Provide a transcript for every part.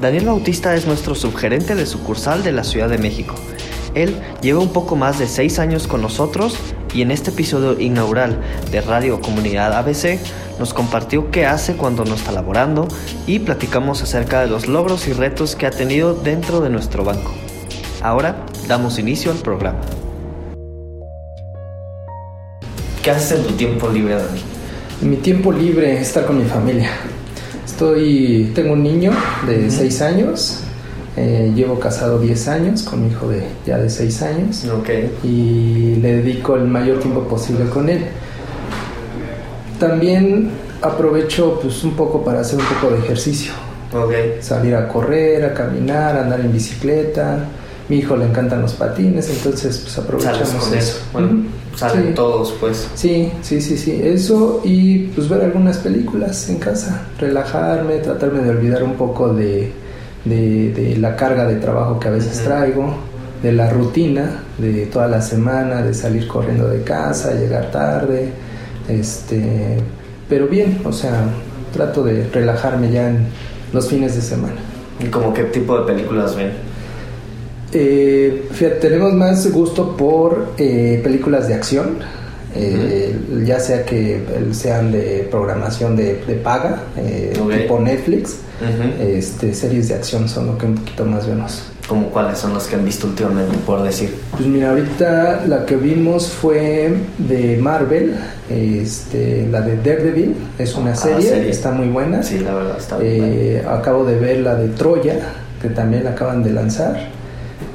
Daniel Bautista es nuestro subgerente de sucursal de la Ciudad de México. Él lleva un poco más de seis años con nosotros y en este episodio inaugural de Radio Comunidad ABC nos compartió qué hace cuando no está laborando y platicamos acerca de los logros y retos que ha tenido dentro de nuestro banco. Ahora damos inicio al programa. ¿Qué haces en tu tiempo libre, Dani? En mi tiempo libre estar con mi familia. Estoy, tengo un niño de 6 años, eh, llevo casado 10 años con mi hijo de ya de 6 años Ok. y le dedico el mayor tiempo posible con él. También aprovecho pues un poco para hacer un poco de ejercicio, Ok. salir a correr, a caminar, a andar en bicicleta. Mi hijo le encantan los patines, entonces pues aprovechamos con eso. Bueno, Ujú. Salen Sí. todos, pues. Sí, sí, sí, sí, eso y pues ver algunas películas en casa, relajarme, tratarme de olvidar un poco de, de- de la carga de trabajo que a veces traigo, de la rutina de toda la semana, de salir corriendo de casa, llegar tarde, este, pero bien, o sea, trato de relajarme ya en los fines de semana. ¿Y como qué tipo de películas ven? Eh, fíjate, tenemos más gusto por eh, películas de acción, eh, ya sea que eh, sean de programación de, de paga, eh, tipo Netflix, este, series de acción son lo que un poquito más vemos. ¿Como cuáles son las que han visto últimamente, por decir? Pues mira, ahorita la que vimos fue de Marvel, este, la de Daredevil, es una Ah, serie, serie. está muy buena. Sí, la verdad, está bien. Acabo de ver la de Troya, que también la acaban de lanzar.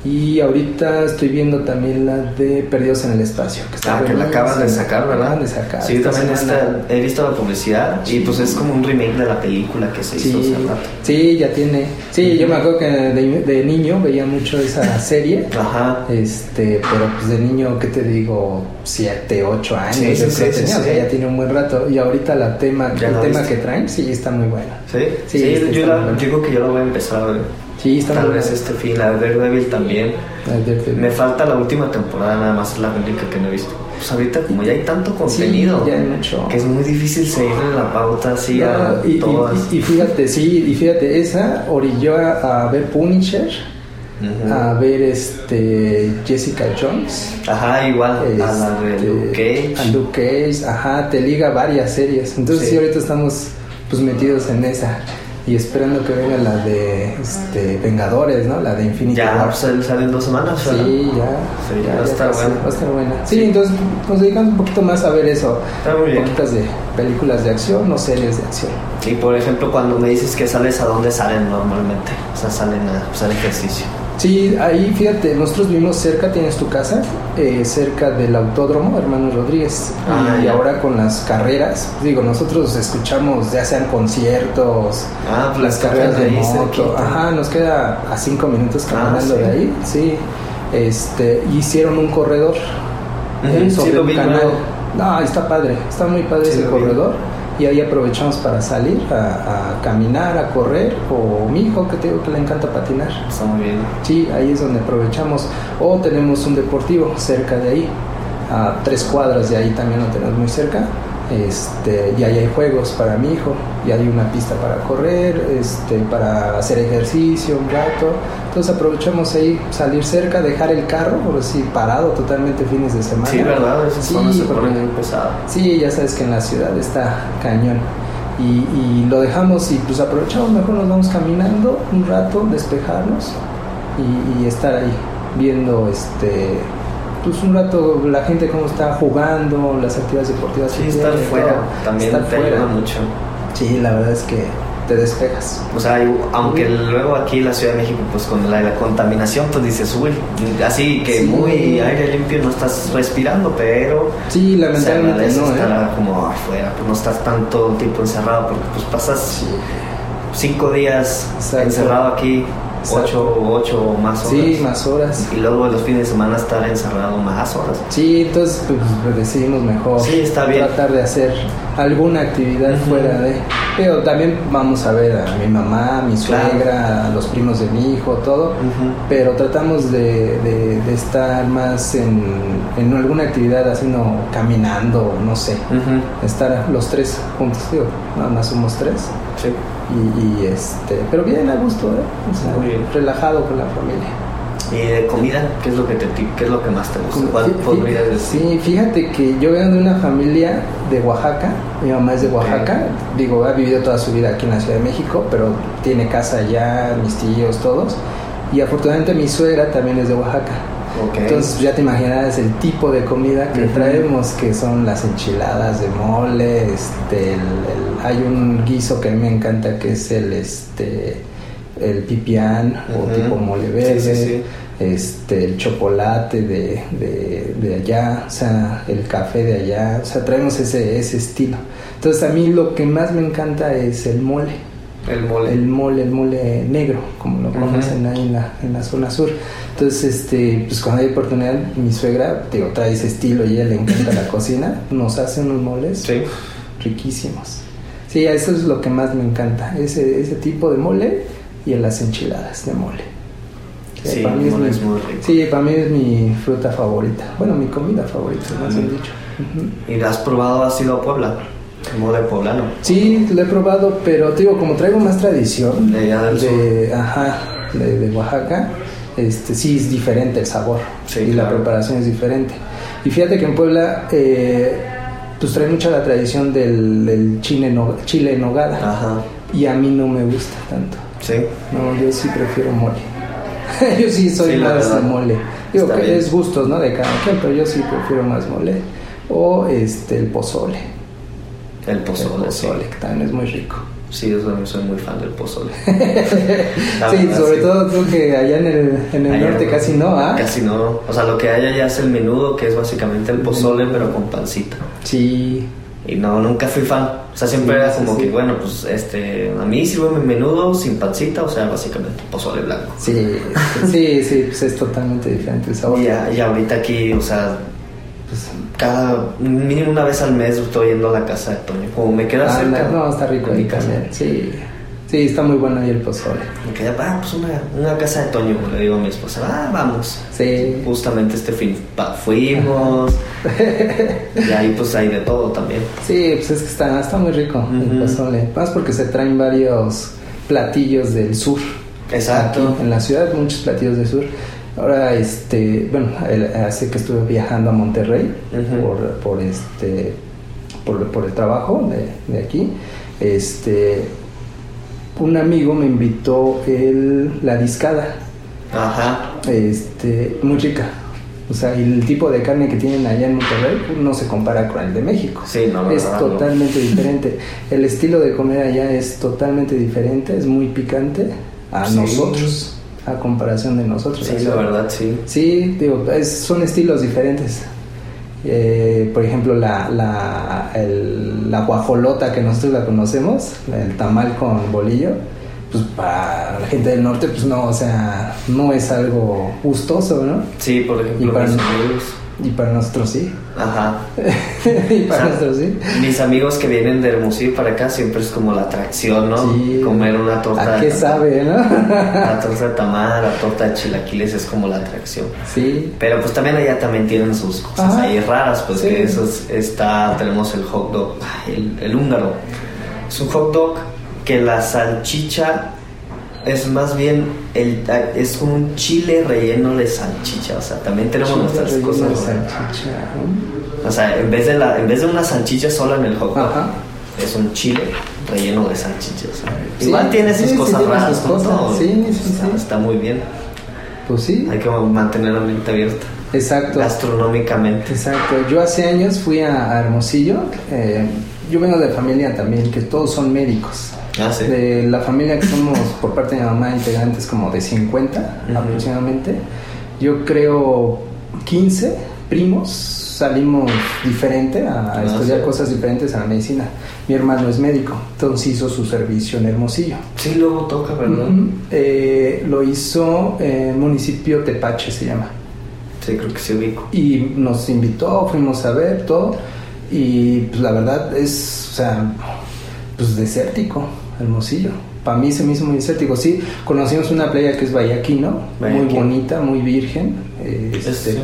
Y ahorita estoy viendo también la de Perdidos en el Espacio. Que está Ah, que la buena, acaban de sacar, ¿verdad? acaban de sacar. Sí, yo también está- he visto la publicidad y pues es como un remake de la película que se hizo Sí, hace rato. sí, ya tiene. Sí, yo me acuerdo que de, de niño veía mucho esa serie. Ajá. Este, pero pues de niño, ¿qué te digo? Siete, ocho años. Sí, yo sí, creo sí, tenía, o sea, ya tiene un buen rato. Y ahorita la tema, Ya el tema viste. que traen, sí, está muy bueno. ¿Sí? Sí, yo, la- bueno. yo creo que yo la voy a empezar a ver. Sí, está Tal muy vez este fin, la de Daredevil también. Daredevil. Me falta la última temporada, nada más es la única que no he visto. Pues ahorita como ya hay tanto Sí, contenido, ya hay mucho. que es muy difícil seguirle la pauta así a No, y, y- todas. y- y fíjate, sí, y fíjate, esa orilló a, a ver Punisher, Ujú. a ver este Jessica Jones, Ajá, igual, a la de este, Luke Cage. a Luke Cage, ajá, te liga varias series. Entonces Sí. sí, ahorita estamos pues metidos en esa y esperando que venga la de este, Vengadores, ¿no? La de Infinity Ya, War. pues, sale en dos semanas. Sí, ya, Sí, ya, va a ya estar buena. va a estar buena. Sí, entonces nos dedicamos un poquito más a ver eso. Está muy bien. Poquitas de películas de acción o series de acción. Y por ejemplo, cuando me dices que sales, ¿a dónde salen normalmente? O sea, salen a hacer ejercicio. Sí, ahí fíjate, nosotros vivimos cerca, tienes tu casa, eh, cerca del autódromo, Hermanos Rodríguez. Ah, y ahora con las carreras, digo, nosotros escuchamos ya sean conciertos, Ah, pues las carreras de ahí moto. Ajá, nos queda a cinco minutos Ah, caminando sí. de ahí, sí. Este, hicieron un corredor Ujú, eh, sí, sobre vi canal. No, está padre, está muy padre Sí, ese vi. Y ahí aprovechamos para salir a, a caminar, a correr, o mi hijo que te digo que le encanta patinar. Está muy bien. Sí, ahí es donde aprovechamos. O tenemos un deportivo cerca de ahí, a tres cuadras de ahí también lo tenemos muy cerca. Este, y ahí hay juegos para mi hijo, y hay una pista para correr, este, para hacer ejercicio un rato. Entonces aprovechamos ahí salir cerca, dejar el carro, por así parado totalmente fines de semana. Sí, ¿verdad? Esas Sí, zonas se ponen muy pesadas. Sí, ya sabes que en la ciudad está cañón. Y, y lo dejamos y pues aprovechamos, mejor nos vamos caminando un rato, despejarnos y, y estar ahí viendo este pues un rato la gente cómo está jugando, las actividades deportivas. Sí, que estar tiene, fuera todo. también Estar te fuera. ayuda mucho. Sí, la verdad es que te despejas. O sea, aunque luego aquí en la Ciudad de México, pues con la, la contaminación, pues dices, uy, así que Sí. muy aire limpio no estás respirando, pero Sí, lamentablemente agradece no, ¿eh? estar como afuera, pues no estás tanto tiempo encerrado, porque pues pasas Sí. cinco días Exacto. encerrado aquí. Ocho, ocho o más horas. Sí, más horas. Y luego los fines de semana estar encerrado más horas. Sí, entonces pues, decidimos mejor Sí, está bien. tratar de hacer alguna actividad fuera de. Pero también vamos a ver a mi mamá, a mi suegra, a los primos de mi hijo, todo. Pero tratamos de, de, estar más en, en, alguna actividad, haciendo caminando, no sé. Estar los tres juntos, digo, nada más somos tres. Sí. Y, este, pero bien a gusto, ¿eh? relajado con la familia. ¿Y de comida? ¿Qué es lo que, te, qué es lo que más te gusta? ¿Cuál podrías decir? Sí, fíjate que yo vengo de una familia de Oaxaca, mi mamá es de Oaxaca, digo, ha vivido toda su vida aquí en la Ciudad de México, pero tiene casa allá, mis tíos, todos, y afortunadamente mi suegra también es de Oaxaca. Entonces ya te imaginarás el tipo de comida que traemos, que son las enchiladas de mole, este, hay un guiso que a mí me encanta que es el este el pipián o tipo mole verde, este el chocolate de, de, de, allá, o sea, el café de allá, o sea, traemos ese, ese estilo. Entonces a mí lo que más me encanta es el mole. El mole. El mole, el mole negro, como lo conocen ahí en la, en la zona sur. Entonces, este, pues cuando hay oportunidad, mi suegra, digo, trae ese estilo y a ella le encanta la cocina, nos hace unos moles riquísimos. Sí, eso es lo que más me encanta, ese, ese tipo de mole y en las enchiladas de mole. Sí, para mí es, muy rico. Sí, para mí es mi fruta favorita. Bueno, mi comida favorita, más bien dicho. ¿Y has probado, has ido a Puebla? Mole poblano. Sí, lo he probado, pero digo, como traigo más tradición de, de ajá, de, Oaxaca, este, sí es diferente el sabor y la preparación es diferente. Y fíjate que en Puebla, eh, pues trae mucha la tradición del, chile, no, chile en nogada. Ajá. Y a mí no me gusta tanto. Sí. No, yo sí prefiero mole. yo sí soy más de mole. Digo que es gustos, ¿no? De cada quien, pero yo sí prefiero más mole. O este, el pozole. El pozole, el pozole que también es muy rico. Sí, yo también soy muy fan del pozole. sí, sobre todo tú que allá en el, en el norte casi no, ¿ah? Casi no. O sea, lo que hay allá es el menudo, que es básicamente el pozole, pero con pancita. Sí. Y no, nunca fui fan. O sea, siempre era como que, bueno, pues este, a mí sirve mi menudo sin pancita, o sea, básicamente pozole blanco. Sí, sí, sí, pues es totalmente diferente el sabor. Y, y ahorita aquí, o sea, pues cada, mínimo una vez al mes estoy yendo a la casa de Toño. Como me queda ah, cerca. No, está rico ahí también, sí. Sí, está muy bueno ahí el pozole. Me queda, ah, pues una, una casa de Toño, le digo a mi esposa, ah, vamos. Sí. Justamente este fin fuimos. y ahí pues hay de todo también. Sí, pues es que está, está muy rico el pozole. Más porque se traen varios platillos del sur. Exacto. en la ciudad muchos platillos del sur. Ahora, este, bueno, hace que estuve viajando a Monterrey por, por, este, por, por el trabajo de, de aquí. Este, un amigo me invitó el, la discada. Ajá. Este, muy rica. O sea, el tipo de carne que tienen allá en Monterrey no se compara con el de México. Sí, no, es totalmente diferente. El estilo de comer allá es totalmente diferente, es muy picante a nosotros, a comparación de nosotros. Sí, la verdad, sí. Sí, digo, son estilos diferentes. Eh, por ejemplo, la, la, la guajolota que nosotros la conocemos, el tamal con bolillo, pues para la gente del norte, pues no, o sea, no es algo gustoso, ¿no? Sí, por ejemplo, y para, y para nosotros sí. Ajá. y para nosotros sí. Mis amigos que vienen de Hermosillo para acá siempre es como la atracción, ¿no? Sí. Comer una torta. ¿A qué sabe, no? la torta de tamal, la torta de chilaquiles es como la atracción. Sí. Pero pues también allá también tienen sus cosas ahí raras, pues que eso está, tenemos el hot dog, el, el húngaro. Es un hot dog que la salchicha es más bien el es como un chile relleno de salchicha, o sea, también tenemos nuestras cosas. De salchicha. O sea, en vez de la en vez de una salchicha sola en el hot dog, es un chile relleno de salchichas. Igual tiene sus cosas raras, cosas. Sí, sí, está, está, muy bien. Pues sí. Hay que mantener la mente abierta. Exacto. Gastronómicamente. Exacto. Yo hace años fui a Hermosillo. Eh, yo vengo de familia también, que todos son médicos. Ah, ¿sí? De la familia que somos por parte de mi mamá integrantes como de 50 aproximadamente. Yo creo 15 primos salimos diferente a, ah, estudiar cosas diferentes a la medicina. Mi hermano es médico, entonces hizo su servicio en Hermosillo. Sí, luego toca, ¿verdad? Eh, lo hizo en municipio Tepache, se llama. Sí, creo que se ubico. Y nos invitó, fuimos a ver todo Y pues la verdad es, o sea, pues desértico, hermosillo. Para mí se me hizo muy desértico. Sí, conocimos una playa que es Vallaquino, muy bonita, muy virgen. Este,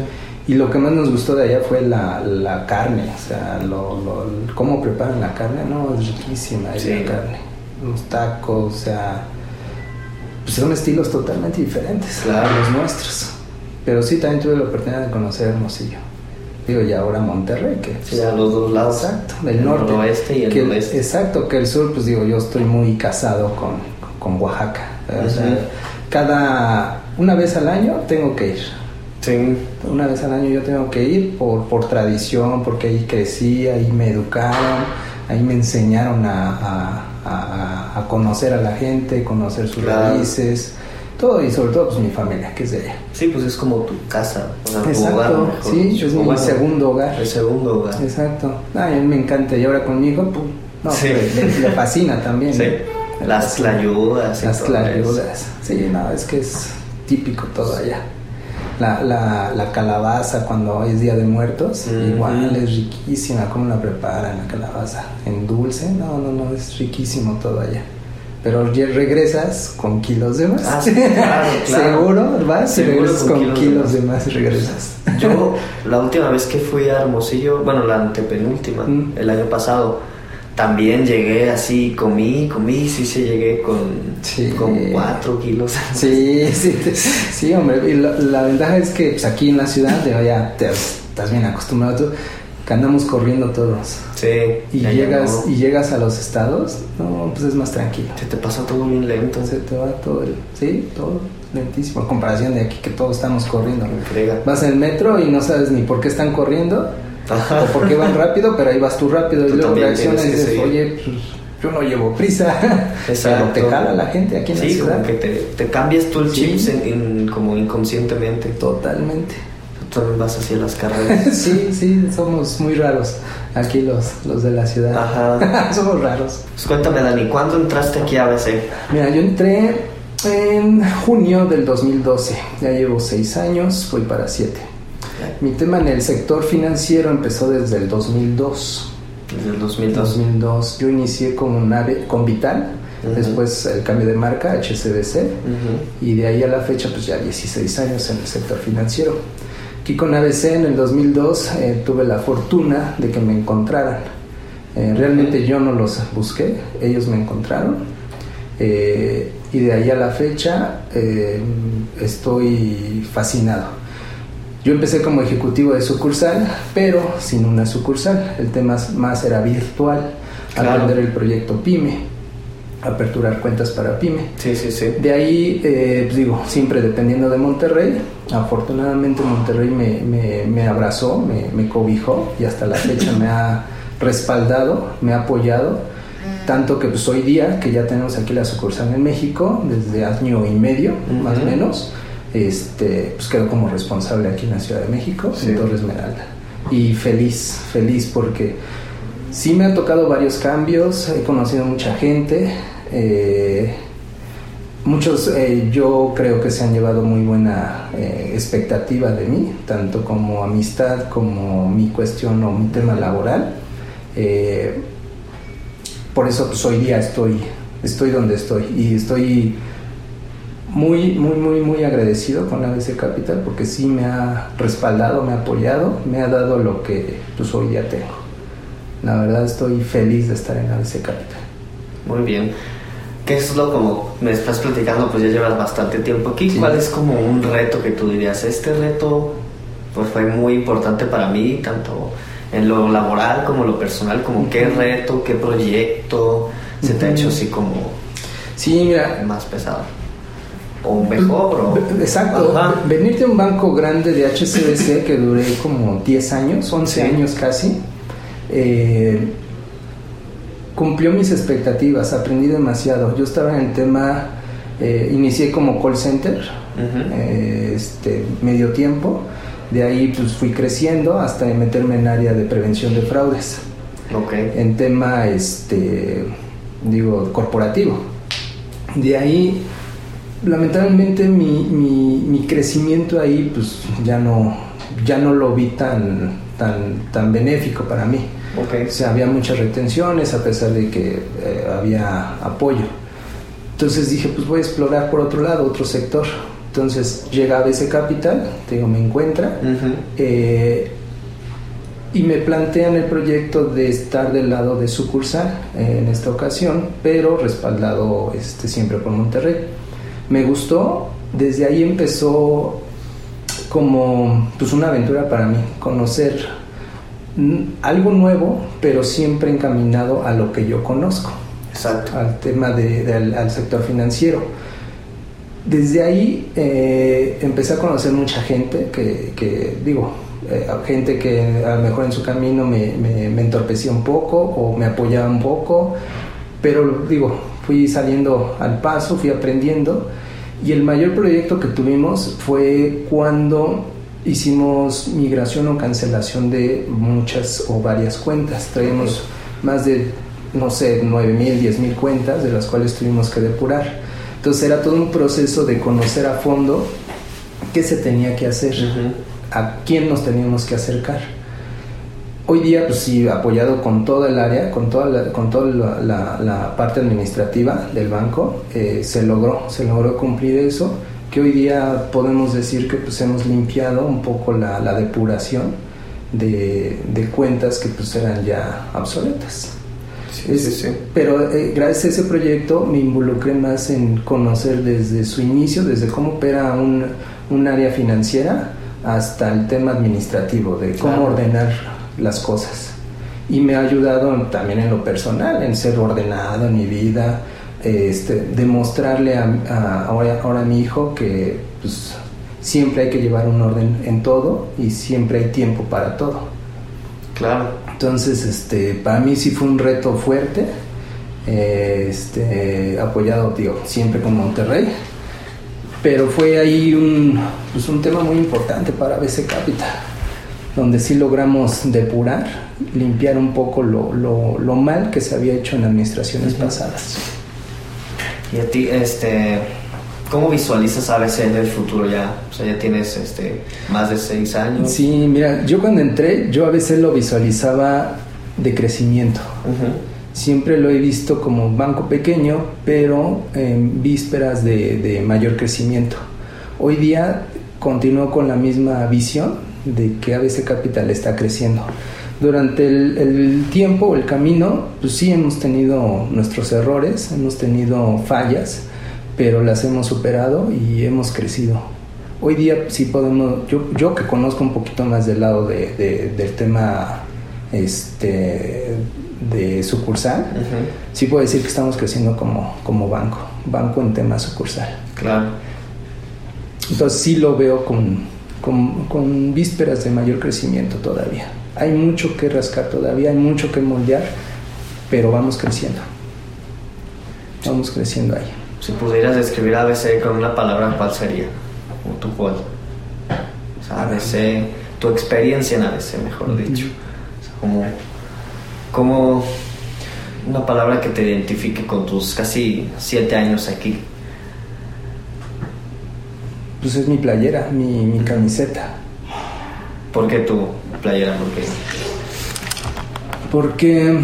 y lo que más nos gustó de allá fue la, la carne, o sea, lo, lo, cómo preparan la carne, no, es riquísima la carne. Los tacos, o sea, pues son estilos totalmente diferentes a los nuestros. Pero sí, también tuve la oportunidad de conocer Hermosillo. Digo, y ahora Monterrey, que... Sí, a los dos lados. Exacto, del norte. El oeste y el que, oeste. Exacto, que el sur, pues digo, yo estoy muy casado con, con Oaxaca. O sea, cada... Una vez al año tengo que ir. Sí. Una vez al año yo tengo que ir por, por tradición, porque ahí crecí, ahí me educaron, ahí me enseñaron a, a, a conocer a la gente, conocer sus raíces todo y sobre todo pues mi familia que es de allá. Sí, pues es como tu casa, o sea, Exacto, tu hogar. sí, es mi segundo hogar. El segundo hogar. Exacto. a mí me encanta y ahora con mi hijo, pues, no, Sí. le, le fascina también. Sí. Las fascina. clayudas. Las clayudas. Sí, no, es que es típico todo allá. La, la, la calabaza cuando es Día de Muertos, igual es riquísima, cómo la preparan la calabaza. En dulce, no, no, no, es riquísimo todo allá. Pero ya regresas con kilos de más. Ah, sí, claro, claro. Seguro, vas y Seguro regresas con kilos kilos, de de más y regresas. Yo, la última vez que fui a Hermosillo, bueno, la antepenúltima, Mm. el año pasado, también llegué así, comí, comí, sí, sí, llegué con, Sí. con cuatro kilos. Sí, sí, sí, hombre. Y la, la ventaja es que pues, aquí en la ciudad, ya te, estás bien acostumbrado tú, que andamos corriendo todos. Sí, Y llegas, y llegas a los estados, no, pues es más tranquilo. Se te pasa todo bien lento. Se te va todo el, sí, todo lentísimo. En comparación de aquí que todos estamos corriendo. Vas en el metro y no sabes ni por qué están corriendo Ajá. o por qué van rápido, pero ahí vas tú rápido y Tú luego también reaccionas y dices, seguir. oye, pues yo no llevo prisa. Exacto. Pero te jala la gente aquí en la Sí, ciudad. como que te, te cambias tú el Sí. chip en, en- como inconscientemente. Totalmente. También vas hacia las carreras. Sí, sí, somos muy raros aquí los, los de la ciudad. Ajá. somos raros. Pues cuéntame, Dani, ¿cuándo entraste aquí a ABC? Mira, yo entré en junio del 2012. Ya llevo seis años, voy para siete. Mi tema en el sector financiero empezó desde el 2002. Desde el 2002. 2002. Yo inicié con, Nave, con Vital, después el cambio de marca, HCBC, y de ahí a la fecha, pues ya 16 años en el sector financiero. Aquí con ABC en el 2002 eh, tuve la fortuna de que me encontraran. Eh, realmente yo no los busqué, ellos me encontraron. Eh, y de ahí a la fecha estoy fascinado. Yo empecé como ejecutivo de sucursal, pero sin una sucursal. El tema más era virtual, Claro. aprender el proyecto PYME, aperturar cuentas para PYME. Sí, sí, sí. De ahí, eh, pues digo, siempre dependiendo de Monterrey. Afortunadamente Monterrey me, me- me abrazó, me, me cobijó y hasta la fecha me ha respaldado, me ha apoyado. Tanto que pues hoy día, que ya tenemos aquí la sucursal en México, desde año y medio, más o menos, este, pues quedo como responsable aquí en la Ciudad de México, Sí. en Torre Esmeralda. Y feliz, feliz porque sí me han tocado varios cambios, he conocido mucha gente. Eh, Muchos eh, yo creo que se han llevado muy buena eh, expectativa de mí, tanto como amistad como mi cuestión o mi tema laboral. Eh, por eso pues hoy día estoy, estoy donde estoy y estoy muy, muy, muy, muy agradecido con ABC Capital porque sí me ha respaldado, me ha apoyado, me ha dado lo que pues hoy día tengo. La verdad estoy feliz de estar en ABC Capital. Muy bien. ¿Qué es lo como me estás platicando? Pues ya llevas bastante tiempo aquí. Sí. ¿Cuál es como un reto que tú dirías? Este reto pues fue muy importante para mí, tanto en lo laboral como en lo personal, como qué reto, qué proyecto se te ha hecho así como Sí, mira, más pesado. O mejor, o... Exacto. Ajá. Venir de un banco grande de HCBC que duré como 10 años, 11 Sí. años casi, eh, cumplió mis expectativas, aprendí demasiado. Yo estaba en el tema, eh, inicié como call center, eh, este, medio tiempo, de ahí pues fui creciendo hasta meterme en área de prevención de fraudes. En tema este digo corporativo. De ahí lamentablemente mi, mi, mi crecimiento ahí pues ya no ya no lo vi tan tan tan benéfico para mí O sea, había muchas retenciones a pesar de que eh, había apoyo. Entonces dije, pues voy a explorar por otro lado, otro sector. Entonces llega a BC Capital, te digo, me encuentra eh, y me plantean el proyecto de estar del lado de sucursal eh, en esta ocasión, pero respaldado este, siempre por Monterrey. Me gustó, desde ahí empezó como pues una aventura para mí, conocer algo nuevo, pero siempre encaminado a lo que yo conozco. Exacto. Al tema de, al, sector financiero. Desde ahí eh, empecé a conocer mucha gente que, digo, eh, gente que a lo mejor en su camino me, me, me, entorpecía un poco o me apoyaba un poco, pero digo, fui saliendo al paso, fui aprendiendo y el mayor proyecto que tuvimos fue cuando hicimos migración o cancelación de muchas o varias cuentas. Traíamos más de, no sé, 9 mil, 10 mil cuentas de las cuales tuvimos que depurar. Entonces era todo un proceso de conocer a fondo qué se tenía que hacer, a quién nos teníamos que acercar. Hoy día, pues sí, apoyado con todo el área, con toda la, con toda la, parte administrativa del banco, eh, se logró, se logró cumplir eso, que hoy día podemos decir que pues hemos limpiado un poco la, depuración de, cuentas que pues eran ya obsoletas. Sí, sí, sí. Pero eh, gracias a ese proyecto me involucré más en conocer desde su inicio, desde cómo opera un, un área financiera, hasta el tema administrativo, de cómo ordenar las cosas. Y me ha ayudado también en lo personal, en ser ordenado en mi vida, este, demostrarle a, ahora, a mi hijo que pues, siempre hay que llevar un orden en todo y siempre hay tiempo para todo. Claro. Entonces, este, para mí sí fue un reto fuerte, este, apoyado, tío, siempre con Monterrey, pero fue ahí un, pues, un tema muy importante para BC Capital donde sí logramos depurar, limpiar un poco lo, lo, mal que se había hecho en administraciones pasadas. Y a ti, este, ¿cómo visualizas ABC en el futuro ya? O sea, ya tienes este, más de seis años. Sí, mira, yo cuando entré, yo a veces lo visualizaba de crecimiento. Siempre lo he visto como un banco pequeño, pero en vísperas de, de mayor crecimiento. Hoy día continúo con la misma visión de que ABC Capital está creciendo. Durante el, tiempo, el camino, pues sí hemos tenido nuestros errores, hemos tenido fallas, pero las hemos superado y hemos crecido. Hoy día sí podemos, yo, yo que conozco un poquito más del lado de, del tema este, de sucursal, sí puedo decir que estamos creciendo como, como banco, banco en tema sucursal. Claro. Entonces sí lo veo con, con, vísperas de mayor crecimiento todavía. Hay mucho que rascar todavía, hay mucho que moldear, pero vamos creciendo. Vamos creciendo ahí. Si pudieras describir ABC con una palabra, ¿cuál sería? ¿O tu cuál? ABC, tu experiencia en ABC, mejor dicho. como, como una palabra que te identifique con tus casi siete años aquí pues es mi playera, mi, camiseta. ¿Por qué tu playera? ¿Por qué? Porque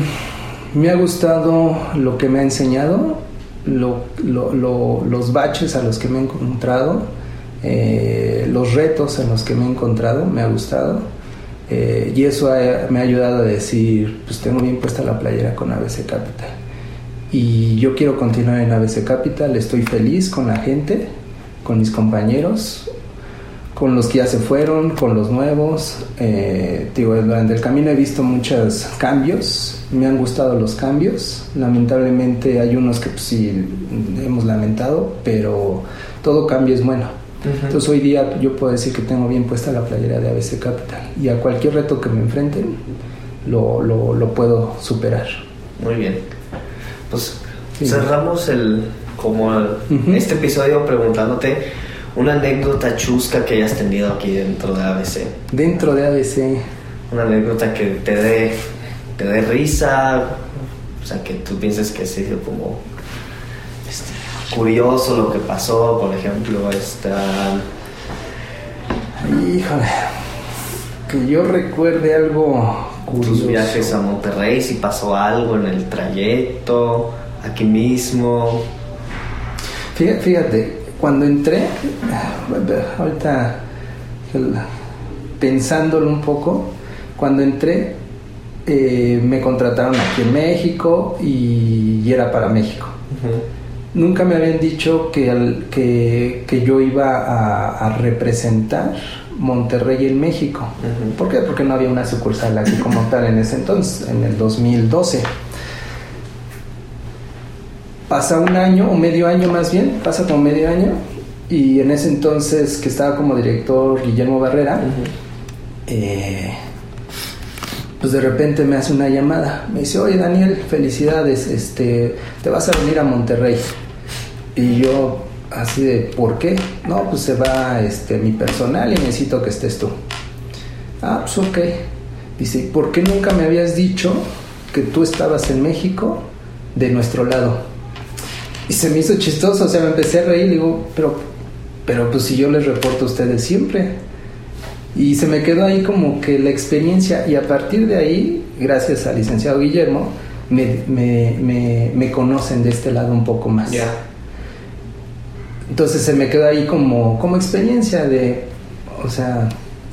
me ha gustado lo que me ha enseñado, los baches a los que me he encontrado, eh, los retos en los que me he encontrado, me ha gustado. Eh, y eso me ha ayudado a decir, pues tengo bien puesta la playera con ABC Capital. Y yo quiero continuar en ABC Capital, estoy feliz con la gente, con mis compañeros, con los que ya se fueron, con los nuevos. Eh, digo, durante el camino he visto muchos cambios, me han gustado los cambios. Lamentablemente hay unos que pues, sí hemos lamentado, pero todo cambio es bueno. Entonces hoy día yo puedo decir que tengo bien puesta la playera de ABC Capital y a cualquier reto que me enfrenten lo, lo, puedo superar. Muy bien. Pues cerramos el, como este episodio preguntándote una anécdota chusca que hayas tenido aquí dentro de ABC. Dentro de ABC. Una anécdota que te dé, te dé risa, o sea, que tú pienses que sido como este, curioso lo que pasó, por ejemplo, esta... Híjole, que yo recuerde algo tus viajes a Monterrey, si pasó algo en el trayecto, aquí mismo. Fíjate, cuando entré, ahorita pensándolo un poco, cuando entré eh, me contrataron aquí en México y, era para México. Nunca me habían dicho que, que, yo iba a, representar Monterrey en México. ¿Por qué? Porque no había una sucursal aquí como tal en ese entonces, en el 2012. Pasa un año, o medio año más bien, pasa como medio año, y en ese entonces que estaba como director Guillermo Barrera, eh, pues de repente me hace una llamada. Me dice, oye Daniel, felicidades, este, te vas a venir a Monterrey. Y yo así de, ¿por qué? No, pues se va este, mi personal y necesito que estés tú. Ah, pues ok. Dice, ¿por qué nunca me habías dicho que tú estabas en México de nuestro lado? Y se me hizo chistoso, o sea, me empecé a reír y digo, pero, pero pues si yo les reporto a ustedes siempre. Y se me quedó ahí como que la experiencia y a partir de ahí, gracias al licenciado Guillermo, me, me, me, conocen de este lado un poco más. Entonces se me quedó ahí como, como experiencia de, o sea,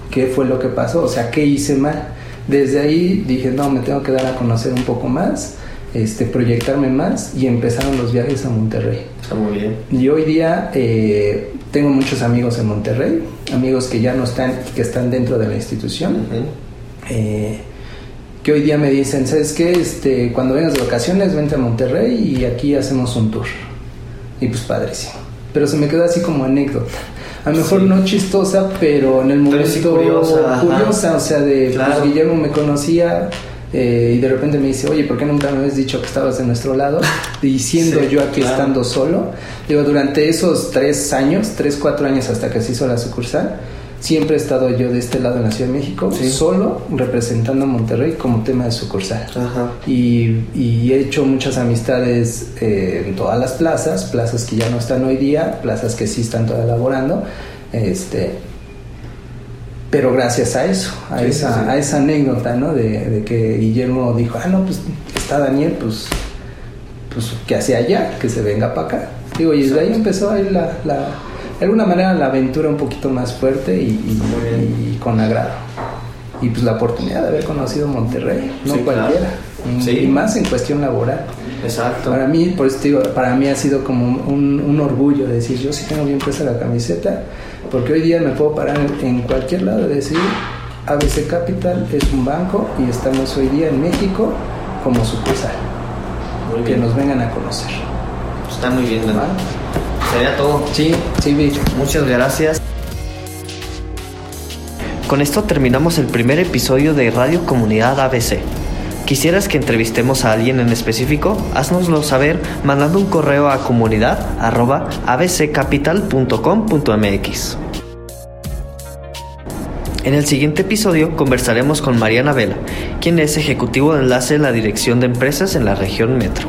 qué fue lo que pasó, o sea, qué hice mal. Desde ahí dije, no, me tengo que dar a conocer un poco más, este, proyectarme más y empezaron los viajes a Monterrey. Está muy bien. Y hoy día eh, tengo muchos amigos en Monterrey, amigos que ya no están, que están dentro de la institución, eh, que hoy día me dicen, ¿sabes qué? Este, cuando vengas de vacaciones, vente a Monterrey y aquí hacemos un tour. Y pues padrísimo. Pero se me quedó así como anécdota. A lo mejor no chistosa, pero en el momento curiosa, o sea, de pues, Guillermo me conocía, eh, y de repente me dice, oye, ¿por qué nunca me habías dicho que estabas de nuestro lado? Diciendo yo aquí estando solo. Digo, durante esos tres años, tres, cuatro años hasta que se hizo la sucursal, siempre he estado yo de este lado en la Ciudad de México, solo representando a Monterrey como tema de sucursal. Y, y, he hecho muchas amistades eh, en todas las plazas, plazas que ya no están hoy día, plazas que sí están todavía elaborando. Este, pero gracias a eso, a, esa, a esa anécdota, ¿no? De, que Guillermo dijo, ah, no, pues está Daniel, pues, pues que hace allá, que se venga para acá. Digo, y desde ahí empezó a ir la, la, de alguna manera la aventura un poquito más fuerte y, con agrado. Y pues la oportunidad de haber conocido Monterrey, no cualquiera, y, más en cuestión laboral. Exacto. Para mí, por eso digo, para mí ha sido como un, un orgullo decir, yo sí tengo bien puesta la camiseta porque hoy día me puedo parar en cualquier lado y decir, ABC Capital es un banco y estamos hoy día en México como sucursal. Que nos vengan a conocer. Está muy bien, ¿verdad? Sería todo. Sí, sí, bicho. Muchas gracias. Con esto terminamos el primer episodio de Radio Comunidad ABC. ¿Quisieras que entrevistemos a alguien en específico? Haznoslo saber mandando un correo a comunidad.abccapital.com.mx. En el siguiente episodio conversaremos con Mariana Vela, quien es ejecutivo de enlace en la Dirección de Empresas en la región Metro.